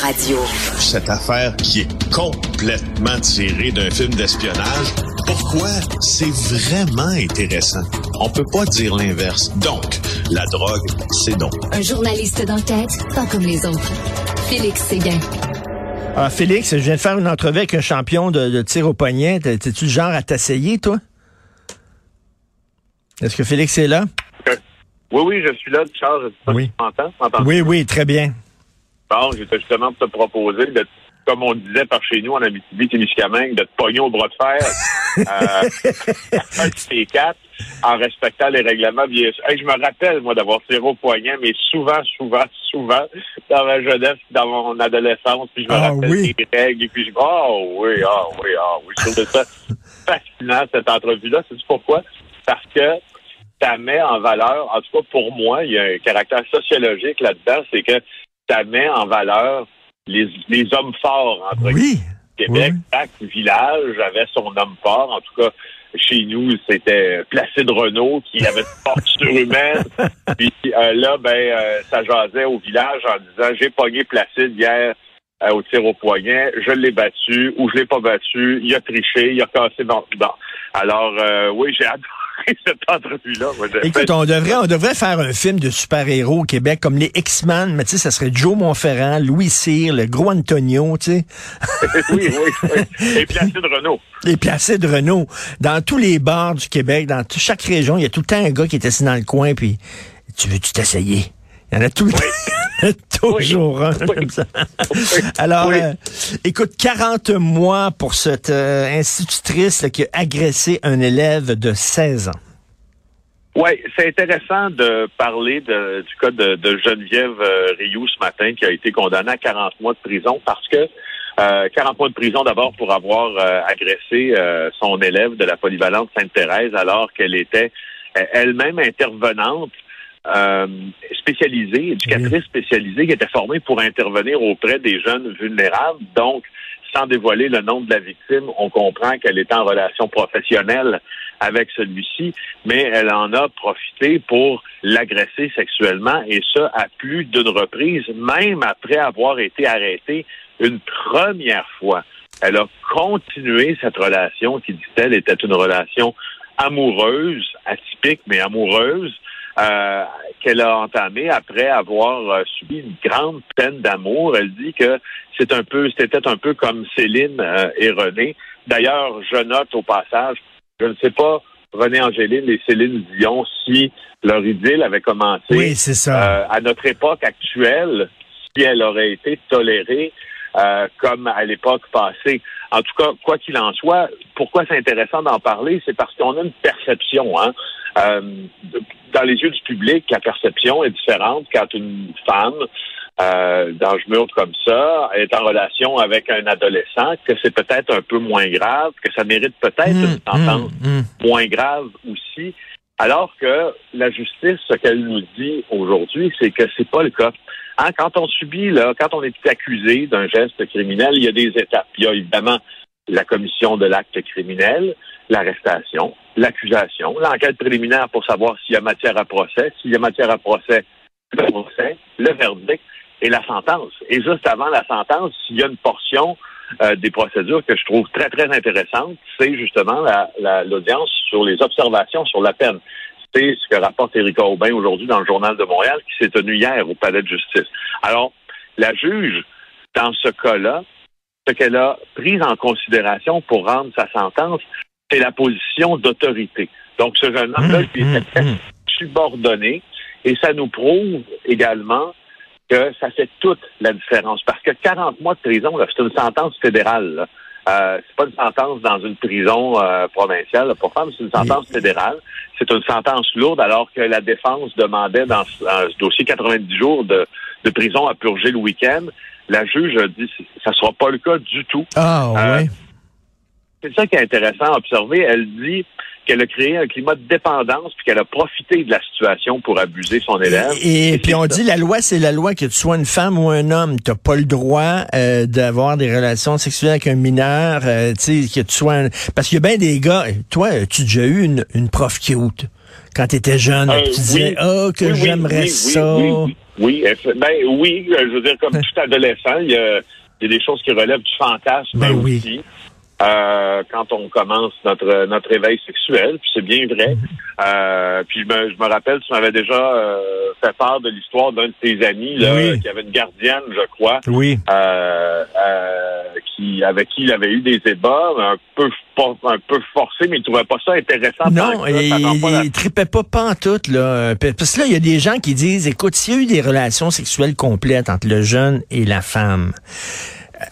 Radio. Cette affaire qui est complètement tirée d'un film d'espionnage, pourquoi c'est vraiment intéressant? On peut pas dire l'inverse. Donc, la drogue, c'est donc. Un journaliste d'enquête, pas comme les autres. Félix Séguin. Ah, Félix, je viens de faire une entrevue avec un champion de, de tir au poignet. T'es-tu le genre à t'asseyer, toi? Est-ce que Félix est là? Oui, oui, je suis là, Charles. Oui. tu m'entends? Oui, oui, très bien. Bon, j'étais justement pour te proposer de, comme on disait par chez nous en Abitibi-Témiscamingue, de te pogner au bras de fer, euh, un de quatre, en respectant les règlements, bien sûr. Hey, je me rappelle, moi, d'avoir tiré au poignet, mais souvent, souvent, souvent, dans ma jeunesse, dans mon adolescence, puis je me Ah, rappelle oui. des règles, et puis je oh oui, ah oui, ah oui. Je trouvais ça fascinant, cette entrevue-là. C'est pourquoi? Parce que ça met en valeur, en tout cas pour moi, il y a un caractère sociologique là-dedans, c'est que ça met en valeur les, les hommes forts, entre Oui. Québec. oui. Chaque village avait son homme fort. En tout cas, chez nous, c'était Placide Renault qui avait une force surhumaine. Puis euh, là, ben, euh, ça jasait au village en disant j'ai pogné Placide hier euh, au tir au poignet, je l'ai battu ou je l'ai pas battu, il a triché, il a cassé mon bon. Alors euh, oui, j'ai adoré cette entrevue-là. Écoute, on devrait, on devrait faire un film de super-héros au Québec, comme les X-Men, mais tu sais, ça serait Joe Montferrand, Louis Cyr, le gros Antonio, tu sais, oui, oui, oui. Et Placide Renault. et Placide Renault. Dans tous les bars du Québec, dans chaque région, il y a tout le temps un gars qui est assis dans le coin, puis tu veux-tu t'essayer? Il y en a tout le. Toujours un Oui. comme ça. Alors, euh, écoute, 40 mois pour cette euh, institutrice là, qui a agressé un élève de 16 ans. Oui, c'est intéressant de parler de- du cas de, de Geneviève euh, Rioux ce matin qui a été condamnée à 40 mois de prison parce que euh, 40 mois de prison d'abord pour avoir euh, agressé son élève de la polyvalente Sainte-Thérèse alors qu'elle était elle-même intervenante euh, spécialisée, éducatrice spécialisée qui était formée pour intervenir auprès des jeunes vulnérables. Donc, sans dévoiler le nom de la victime, on comprend qu'elle est en relation professionnelle avec celui-ci, mais elle en a profité pour l'agresser sexuellement et ça à plus d'une reprise, même après avoir été arrêtée une première fois. Elle a continué cette relation qui, dit-elle, était une relation amoureuse, atypique, mais amoureuse, euh, qu'elle a entamée après avoir euh, subi une grande peine d'amour. Elle dit que c'est un peu, c'était un peu comme Céline euh, et René. D'ailleurs, je note au passage, je ne sais pas, René Angéline et Céline Dion, si leur idylle avait commencé Oui, c'est ça. euh, à notre époque actuelle, si elle aurait été tolérée euh, comme à l'époque passée. En tout cas, quoi qu'il en soit, pourquoi c'est intéressant d'en parler, c'est parce qu'on a une perception. Hein? Euh, dans les yeux du public, la perception est différente quand une femme euh, d'âge mûr comme ça est en relation avec un adolescent, que c'est peut-être un peu moins grave, que ça mérite peut-être Hum, une sentence hum, hum. moins grave aussi. Alors que la justice, ce qu'elle nous dit aujourd'hui, c'est que c'est pas le cas. Hein, quand on subit, là, quand on est accusé d'un geste criminel, il y a des étapes. Il y a évidemment la commission de l'acte criminel, l'arrestation, l'accusation, l'enquête préliminaire pour savoir s'il y a matière à procès, s'il y a matière à procès, le procès, le verdict et la sentence. Et juste avant la sentence, s'il y a une portion euh, des procédures que je trouve très, très intéressante, c'est justement la- la- l'audience sur les observations sur la peine. C'est ce que rapporte Éric Aubin aujourd'hui dans le Journal de Montréal qui s'est tenu hier au Palais de justice. Alors, la juge, dans ce cas-là, ce qu'elle a pris en considération pour rendre sa sentence, c'est la position d'autorité. Donc, ce jeune homme-là, Mmh, lui était mmh, mmh. subordonné, et ça nous prouve également que ça fait toute la différence. Parce que 40 mois de prison, c'est une sentence fédérale. Là. Euh, c'est pas une sentence dans une prison euh, provinciale là, pour femmes, c'est une sentence fédérale. C'est une sentence lourde, alors que la défense demandait dans ce, dans ce dossier 90 jours de, de prison à purger le week-end. La juge a dit que ça sera pas le cas du tout. Ah, Euh, ouais. C'est ça qui est intéressant à observer. Elle dit qu'elle a créé un climat de dépendance puis qu'elle a profité de la situation pour abuser son élève. Et, Et puis on ça. dit la loi, c'est la loi que tu sois une femme ou un homme, t'as pas le droit euh, d'avoir des relations sexuelles avec un mineur, euh, tu sais, que tu sois un... parce qu'il y a bien des gars. Toi, tu as déjà eu une, une prof cute? Quand tu étais jeune, Euh, tu disais oui. oh que Oui, oui, j'aimerais oui, ça. Oui, Ben oui, je veux dire, comme tout adolescent, il y a, il y a des choses qui relèvent du fantasme Ben oui. Euh, quand on commence notre notre éveil sexuel, puis c'est bien vrai. Mm-hmm. Euh, puis je me, je me rappelle, tu m'avais déjà euh, fait part de l'histoire d'un de tes amis là, Oui. qui avait une gardienne, je crois, Oui. euh, euh, qui avec qui il avait eu des ébats un peu un peu forcés, mais il trouvait pas ça intéressant. Non, et la- il tripait pas pantoute, là. Parce que là, il y a des gens qui disent, écoute, s'il y a eu des relations sexuelles complètes entre le jeune et la femme,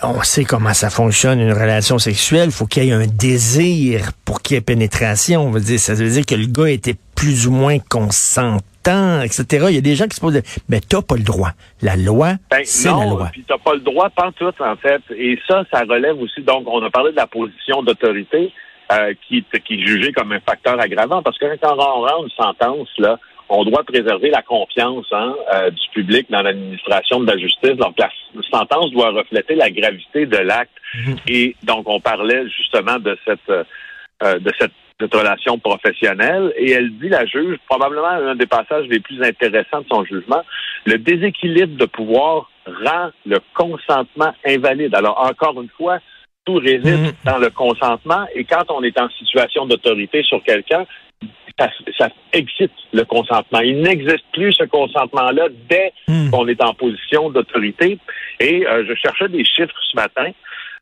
on sait comment ça fonctionne, une relation sexuelle. faut qu'il y ait un désir pour qu'il y ait pénétration. On veut dire, ça veut dire que le gars était plus ou moins consentant, etc. Il y a des gens qui se posent, mais t'as pas le droit. La loi, Ben, c'est la non, loi. puis t'as pas le droit tout en fait. Et ça, ça relève aussi, donc, on a parlé de la position d'autorité euh, qui, qui est jugée comme un facteur aggravant, parce que quand on rend une sentence, là, on doit préserver la confiance hein, euh, du public dans l'administration de la justice. Donc, la sentence doit refléter la gravité de l'acte. Et donc, on parlait justement de cette euh, de cette, cette relation professionnelle. Et elle dit, la juge, probablement un des passages les plus intéressants de son jugement, le déséquilibre de pouvoir rend le consentement invalide. Alors, encore une fois, tout réside Mhm. dans le consentement. Et quand on est en situation d'autorité sur quelqu'un, ça, ça excite le consentement. Il n'existe plus ce consentement-là dès Hmm. qu'on est en position d'autorité. Et euh, je cherchais des chiffres ce matin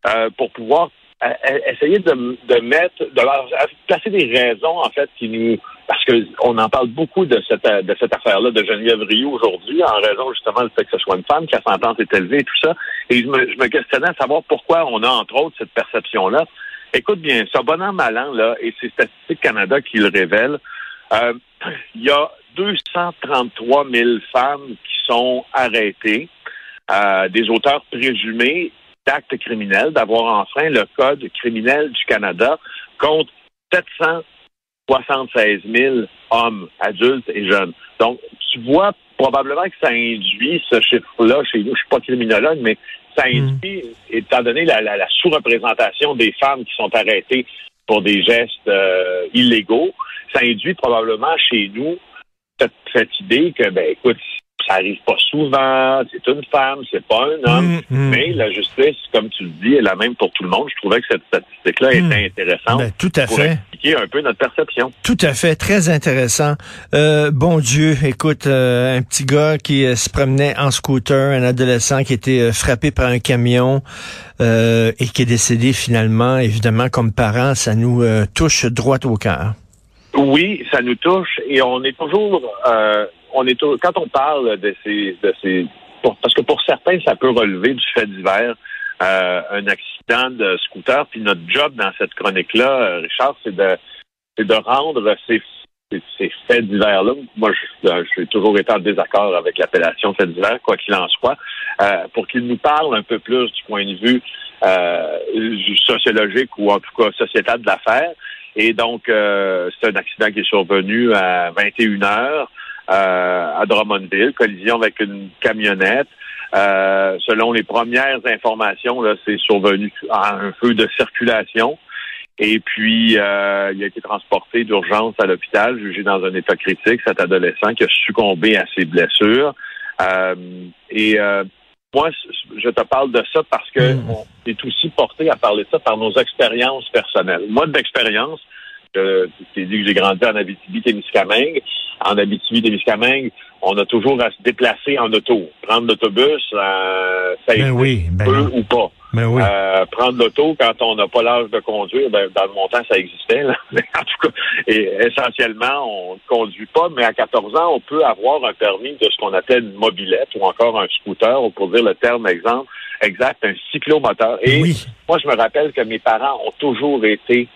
euh, pour pouvoir euh, euh, essayer de, de mettre, de euh, placer des raisons en fait qui nous, parce que on en parle beaucoup de cette euh, de cette affaire-là de Geneviève Rioux aujourd'hui en raison justement du fait que ce soit une femme, que la sentence est élevée et tout ça. Et je me, je me questionnais à savoir pourquoi on a entre autres cette perception-là. Écoute bien, ça, bon an, mal an, là, et c'est Statistique Canada qui le révèle, euh, il y a 233 000 femmes qui sont arrêtées, euh, des auteurs présumés d'actes criminels, d'avoir enfreint le Code criminel du Canada contre 776 000 hommes, adultes et jeunes. Donc, tu vois probablement que ça induit ce chiffre-là chez nous. Je suis pas criminologue, mais ça induit, étant donné la, la- la sous-représentation des femmes qui sont arrêtées pour des gestes euh, illégaux, ça induit probablement chez nous cette, cette idée que, ben, écoute, ça arrive pas souvent, c'est une femme, c'est pas un homme, Mm, mm. mais la justice, comme tu le dis, est la même pour tout le monde. Je trouvais que cette statistique-là Mm. était intéressante Ben, tout à pour fait. expliquer un peu notre perception. Tout à fait, très intéressant. Euh, bon Dieu, écoute, euh, un petit gars qui euh, se promenait en scooter, un adolescent qui était euh, frappé par un camion euh, et qui est décédé finalement. Évidemment, comme parents, ça nous touche droit au cœur. Oui, ça nous touche et on est toujours, euh, on est tou- quand on parle de ces, de ces, pour- parce que pour certains ça peut relever du fait divers, euh, un accident de scooter. Puis notre job dans cette chronique-là, euh, Richard, c'est de, c'est de rendre ces, ces, ces faits divers-là. Moi, je, euh, toujours été en désaccord avec l'appellation faits divers, quoi qu'il en soit, euh, pour qu'ils nous parlent un peu plus du point de vue euh, sociologique ou en tout cas sociétal de l'affaire. Et donc, euh, c'est un accident qui est survenu à 21 heures euh, à Drummondville, collision avec une camionnette. Euh, selon les premières informations, là, c'est survenu à un feu de circulation. Et puis, euh, il a été transporté d'urgence à l'hôpital, jugé dans un état critique, cet adolescent qui a succombé à ses blessures. Euh, et euh, moi, je te parle de ça parce que Mm. on est aussi porté à parler de ça par nos expériences personnelles. Moi, d'expérience, Je t'ai dit que j'ai grandi en Abitibi-Témiscamingue. En Abitibi-Témiscamingue, on a toujours à se déplacer en auto. Prendre l'autobus, euh, ça Ben oui, ben peu ou pas. Ben oui. Euh, prendre l'auto quand on n'a pas l'âge de conduire, ben, dans mon temps, ça existait. Là. En tout cas, et essentiellement, on ne conduit pas, mais à 14 ans, on peut avoir un permis de ce qu'on appelle une mobilette ou encore un scooter, ou pour dire le terme exemple, exact, un cyclomoteur. Et Oui. moi, je me rappelle que mes parents ont toujours été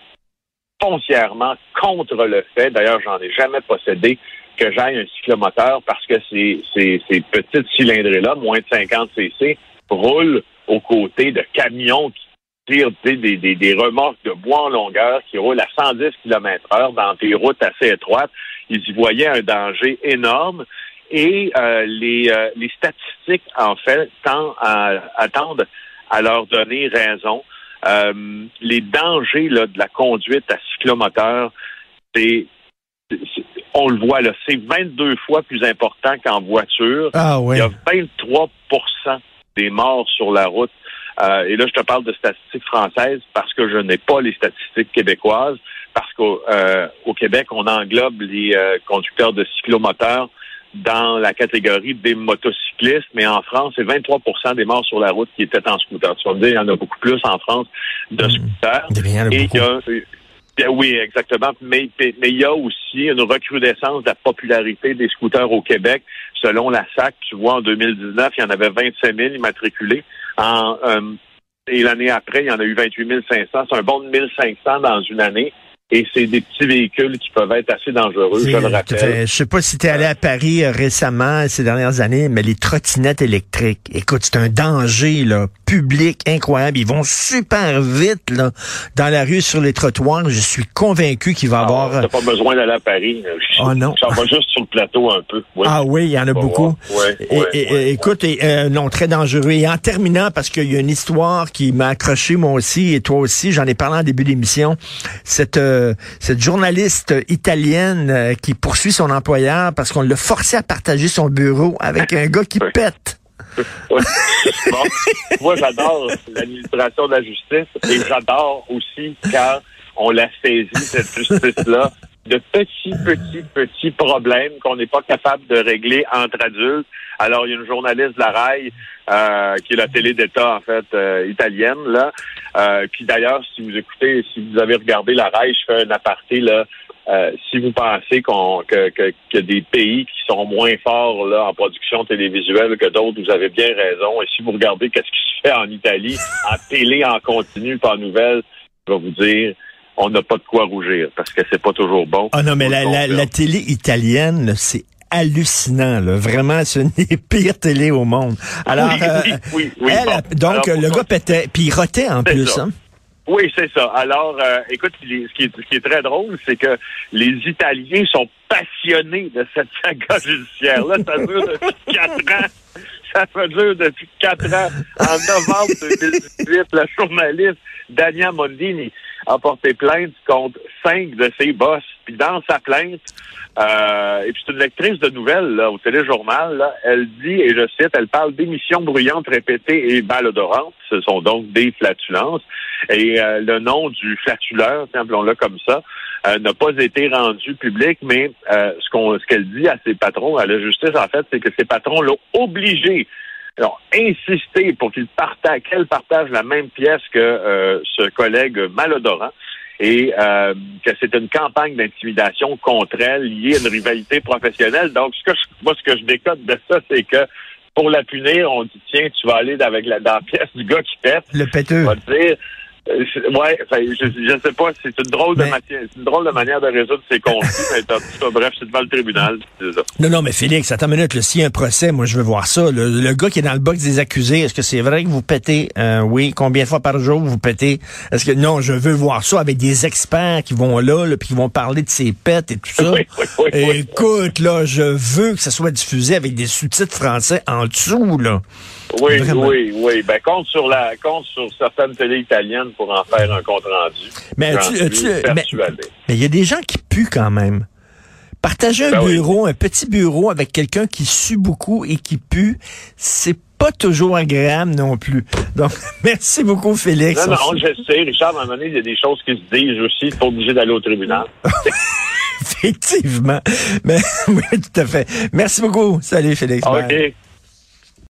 foncièrement contre le fait, d'ailleurs, j'en ai jamais possédé, que j'aille un cyclomoteur parce que ces, ces, ces petites cylindrées-là, moins de 50 cc, roulent aux côtés de camions qui tirent des, des, des remorques de bois en longueur qui roulent à 110 km heure dans des routes assez étroites. Ils y voyaient un danger énorme. Et euh, les, euh, les statistiques, en fait, à, attendent à leur donner raison. Euh, les dangers là, de la conduite à cyclomoteur, c'est on le voit là, c'est 22 fois plus important qu'en voiture. Ah Il ouais. y a 23% des morts sur la route. Euh, et là, je te parle de statistiques françaises parce que je n'ai pas les statistiques québécoises. Parce qu'au euh, Québec, on englobe les euh, conducteurs de cyclomoteurs dans la catégorie des motocyclistes, mais en France, c'est 23% des morts sur la route qui étaient en scooter. Tu vas me dire, il y en a beaucoup plus en France de Mhm. scooters. Et il y a- Bien oui, exactement. Mais, mais il y a aussi une recrudescence de la popularité des scooters au Québec. Selon la SAC, tu vois, en 2019, il y en avait 25 000 immatriculés. En, euh, et l'année après, il y en a eu 28 500. C'est un bond de 1500 dans une année. Et c'est des petits véhicules qui peuvent être assez dangereux, je le rappelle. fait. Je sais pas si tu es allé à Paris euh, récemment, ces dernières années, mais les trottinettes électriques, écoute, c'est un danger là, public incroyable. Ils vont super vite là, dans la rue, sur les trottoirs. Je suis convaincu qu'il va y avoir... Ah, T'as pas besoin d'aller à Paris. Oh non. Ça va juste sur le plateau un peu. Oui. Ah oui, il y en a beaucoup. Ouais, Et- ouais, et- ouais, écoute, et, euh, non, très dangereux. Et en terminant, parce qu'il y a une histoire qui m'a accroché moi aussi, et toi aussi, j'en ai parlé en début d'émission, cette, euh, cette journaliste italienne euh, qui poursuit son employeur parce qu'on l'a forcé à partager son bureau avec un gars qui pète. Bon, moi, j'adore l'administration de la justice et j'adore aussi quand on la saisit, cette justice-là, de petits, petits, petits problèmes qu'on n'est pas capable de régler entre adultes. Alors, il y a une journaliste de la RAI, euh, qui est la télé d'État, en fait, euh, italienne, là. Euh, puis d'ailleurs, si vous écoutez, si vous avez regardé la RAI, je fais un aparté, là, euh, si vous pensez qu'on que, que, que des pays qui sont moins forts là, en production télévisuelle que d'autres, vous avez bien raison. Et si vous regardez qu'est-ce qui se fait en Italie, en télé, en continu, pas en nouvelles, je vais vous dire, on n'a pas de quoi rougir parce que c'est pas toujours bon. Ah non, mais la, le la, confirmer. la télé italienne, c'est hallucinant. Là. Vraiment, c'est une des pires télés au monde. Alors, Oui, euh, oui, oui, oui, elle, bon. donc, Alors, le gars pétait, puis il rotait en plus. ça. Hein? Oui, c'est ça. Alors, euh, écoute, ce qui, est, ce qui est très drôle, c'est que les Italiens sont passionnés de cette saga judiciaire-là. Ça dure depuis quatre ans. Ça fait dure depuis quatre ans. En novembre 2018, la journaliste Dania Mondini a porté plainte contre cinq de ses boss. Puis dans sa plainte, euh, et puis c'est une lectrice de nouvelles là, au téléjournal, là, elle dit, et je cite, elle parle d'émissions bruyantes répétées et malodorantes. Ce sont donc des flatulences. Et euh, le nom du flatuleur, appelons-le comme ça, euh, n'a pas été rendu public, mais euh, ce qu'on ce qu'elle dit à ses patrons, à la justice, en fait, c'est que ses patrons l'ont obligé alors, insister pour qu'il partage, qu'elle partage la même pièce que euh, ce collègue malodorant et euh, que c'est une campagne d'intimidation contre elle liée à une rivalité professionnelle. Donc, ce que je, moi, ce que je décode de ça, c'est que pour la punir, on dit tiens, tu vas aller avec la, dans la pièce du gars qui pète. Le péteux. On va te dire. Euh, Ouais, je, je sais pas, c'est une drôle de matière, c'est une drôle de manière de résoudre ces conflits, mais tout cas, bref, c'est devant le tribunal, ça. Non, non, mais Félix, attends une minute. là, S'il y a un procès, moi, je veux voir ça. Le, le gars qui est dans le box des accusés, est-ce que c'est vrai que vous pétez? Euh, oui. Combien de fois par jour vous pétez? Est-ce que, non, je veux voir ça avec des experts qui vont là, là puis qui vont parler de ses pets et tout ça. Oui, oui, oui, oui. Écoute, là, je veux que ça soit diffusé avec des sous-titres français en dessous, là. Oui, Vraiment. oui, oui. Ben, compte sur la, compte sur certaines télés italiennes pour en faire un compte rendu. Mais tu- tu- mais- il y a des gens qui puent quand même. Partager un Ben oui. bureau, un petit bureau avec quelqu'un qui sue beaucoup et qui pue, c'est pas toujours agréable non plus. Donc, merci beaucoup, Félix. Non, non, je sais, Richard, à un moment donné, il y a des choses qui se disent aussi, pas obligé d'aller au tribunal. Effectivement. Mais oui, tout à fait. Merci beaucoup. Salut, Félix. OK.